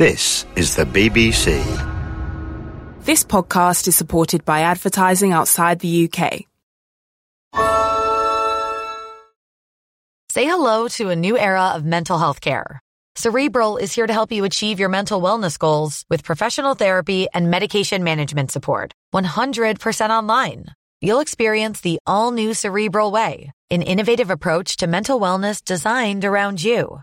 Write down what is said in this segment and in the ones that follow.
This is the BBC. This podcast is supported by advertising outside the UK. Say hello to a new era of mental health care. Cerebral is here to help you achieve your mental wellness goals with professional therapy and medication management support. 100% online. You'll experience the all new Cerebral Way, an innovative approach to mental wellness designed around you.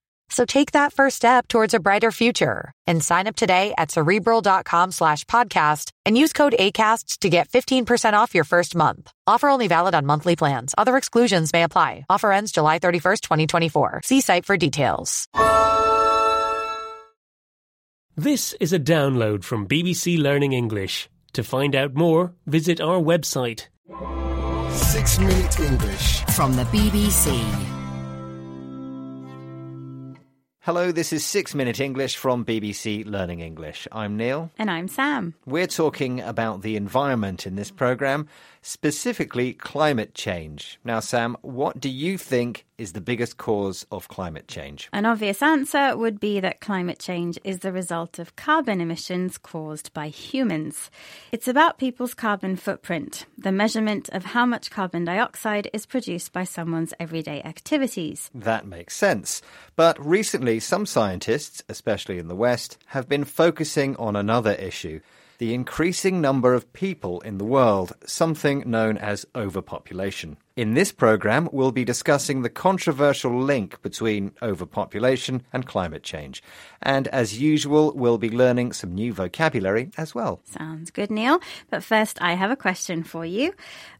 So take that first step towards a brighter future and sign up today at cerebral.com slash podcast and use code ACasts to get 15% off your first month. Offer only valid on monthly plans. Other exclusions may apply. Offer ends July 31st, 2024. See site for details. This is a download from BBC Learning English. To find out more, visit our website. Six Minute English. from the BBC. Hello, this is 6 Minute English from BBC Learning English. I'm Neil. And I'm Sam. We're talking about the environment in this programme, specifically climate change. Now, Sam, what do you think is the biggest cause of climate change? An obvious answer would be that climate change is the result of carbon emissions caused by humans. It's about people's carbon footprint, the measurement of how much carbon dioxide is produced by someone's everyday activities. That makes sense. But recently, some scientists, especially in the West, have been focusing on another issue the increasing number of people in the world, something known as overpopulation. In this programme, we'll be discussing the controversial link between overpopulation and climate change. And as usual, we'll be learning some new vocabulary as well. Sounds good, Neil. But first, I have a question for you.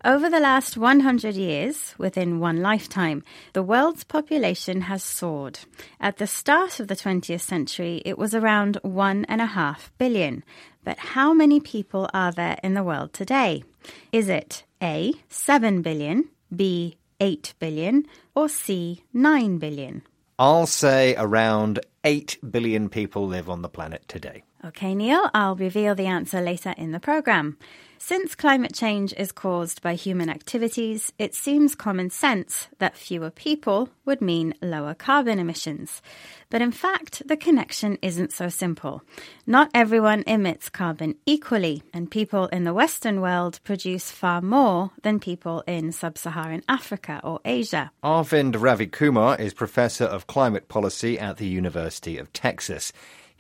Over the last 100 years, within one lifetime, the world's population has soared. At the start of the 20th century, it was around one and a half billion. But how many people are there in the world today? Is it A, 7 billion, B, 8 billion, or C, 9 billion? I'll say around 8 billion people live on the planet today. Okay, Neil, I'll reveal the answer later in the programme. Since climate change is caused by human activities, it seems common sense that fewer people would mean lower carbon emissions. But in fact, the connection isn't so simple. Not everyone emits carbon equally, and people in the Western world produce far more than people in sub Saharan Africa or Asia. Arvind Ravikumar is Professor of Climate Policy at the University of Texas.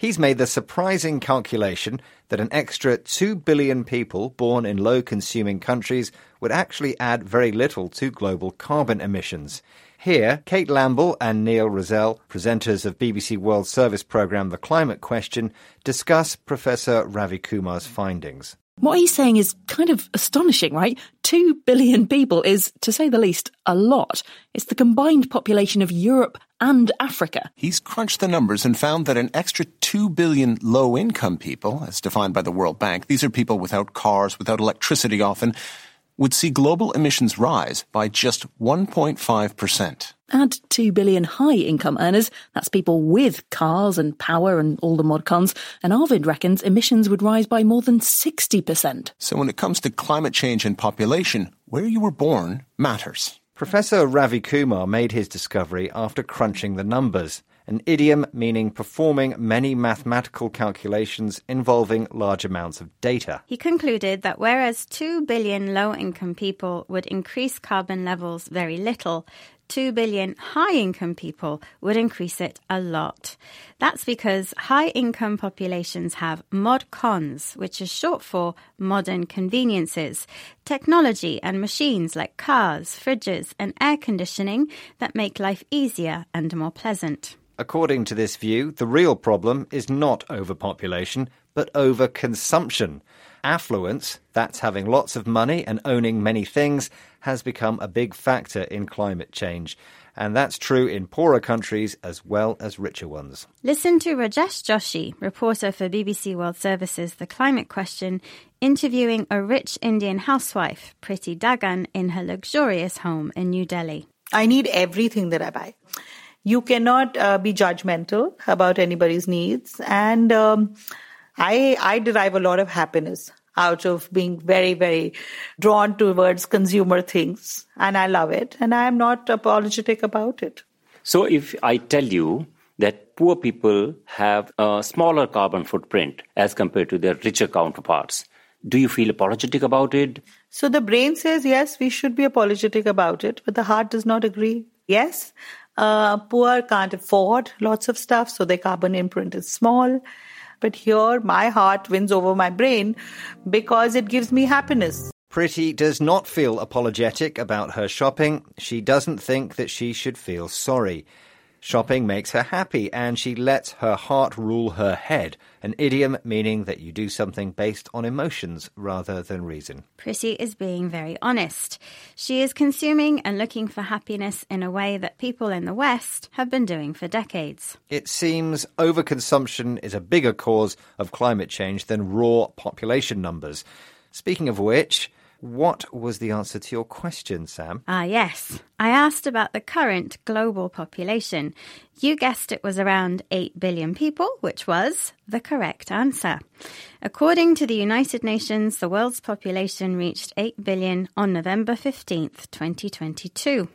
He's made the surprising calculation that an extra 2 billion people born in low consuming countries would actually add very little to global carbon emissions. Here, Kate Lamble and Neal Razzell, presenters of BBC World Service programme The Climate Question, discuss Professor Ravikumar's findings. What he's saying is kind of astonishing, right? Two billion people is, to say the least, a lot. It's the combined population of Europe and Africa. He's crunched the numbers and found that an extra 2 billion low income people, as defined by the World Bank, these are people without cars, without electricity often, would see global emissions rise by just 1.5%. Add 2 billion high income earners, that's people with cars and power and all the mod cons, and Arvind reckons emissions would rise by more than 60%. So when it comes to climate change and population, where you were born matters. Professor Ravikumar made his discovery after crunching the numbers, an idiom meaning performing many mathematical calculations involving large amounts of data. He concluded that whereas 2 billion low income people would increase carbon levels very little, 2 billion high income people would increase it a lot. That's because high income populations have mod cons, which is short for modern conveniences, technology and machines like cars, fridges, and air conditioning that make life easier and more pleasant. According to this view, the real problem is not overpopulation, but overconsumption. Affluence, that's having lots of money and owning many things, has become a big factor in climate change. And that's true in poorer countries as well as richer ones. Listen to Rajesh Joshi, reporter for BBC World Service's The Climate Question, interviewing a rich Indian housewife, Priti Dagan, in her luxurious home in New Delhi. I need everything that I buy. You cannot uh, be judgmental about anybody's needs. And um, I, I derive a lot of happiness out of being very, very drawn towards consumer things. And I love it. And I am not apologetic about it. So if I tell you that poor people have a smaller carbon footprint as compared to their richer counterparts, do you feel apologetic about it? So the brain says, yes, we should be apologetic about it, but the heart does not agree. Yes, uh, poor can't afford lots of stuff, so their carbon imprint is small. But here, my heart wins over my brain because it gives me happiness. Priti does not feel apologetic about her shopping. She doesn't think that she should feel sorry. Shopping makes her happy and she lets her heart rule her head, an idiom meaning that you do something based on emotions rather than reason. Priti is being very honest. She is consuming and looking for happiness in a way that people in the West have been doing for decades. It seems overconsumption is a bigger cause of climate change than raw population numbers. Speaking of which, what was the answer to your question, Sam? Ah, yes. I asked about the current global population. You guessed it was around 8 billion people, which was the correct answer. According to the United Nations, the world's population reached 8 billion on November 15th, 2022.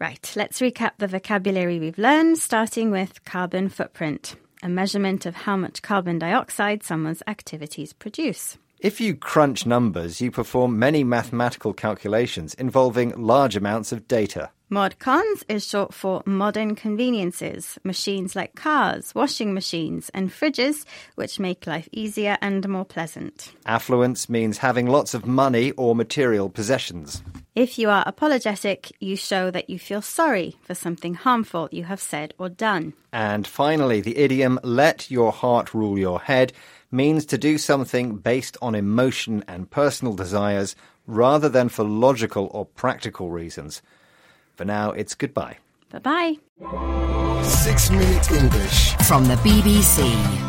Right, let's recap the vocabulary we've learned, starting with carbon footprint, a measurement of how much carbon dioxide someone's activities produce. If you crunch numbers, you perform many mathematical calculations involving large amounts of data. Modcons is short for modern conveniences, machines like cars, washing machines, and fridges, which make life easier and more pleasant. Affluence means having lots of money or material possessions. If you are apologetic, you show that you feel sorry for something harmful you have said or done. And finally, the idiom let your heart rule your head means to do something based on emotion and personal desires rather than for logical or practical reasons. For now, it's goodbye. Bye bye. Six Minute English from the BBC.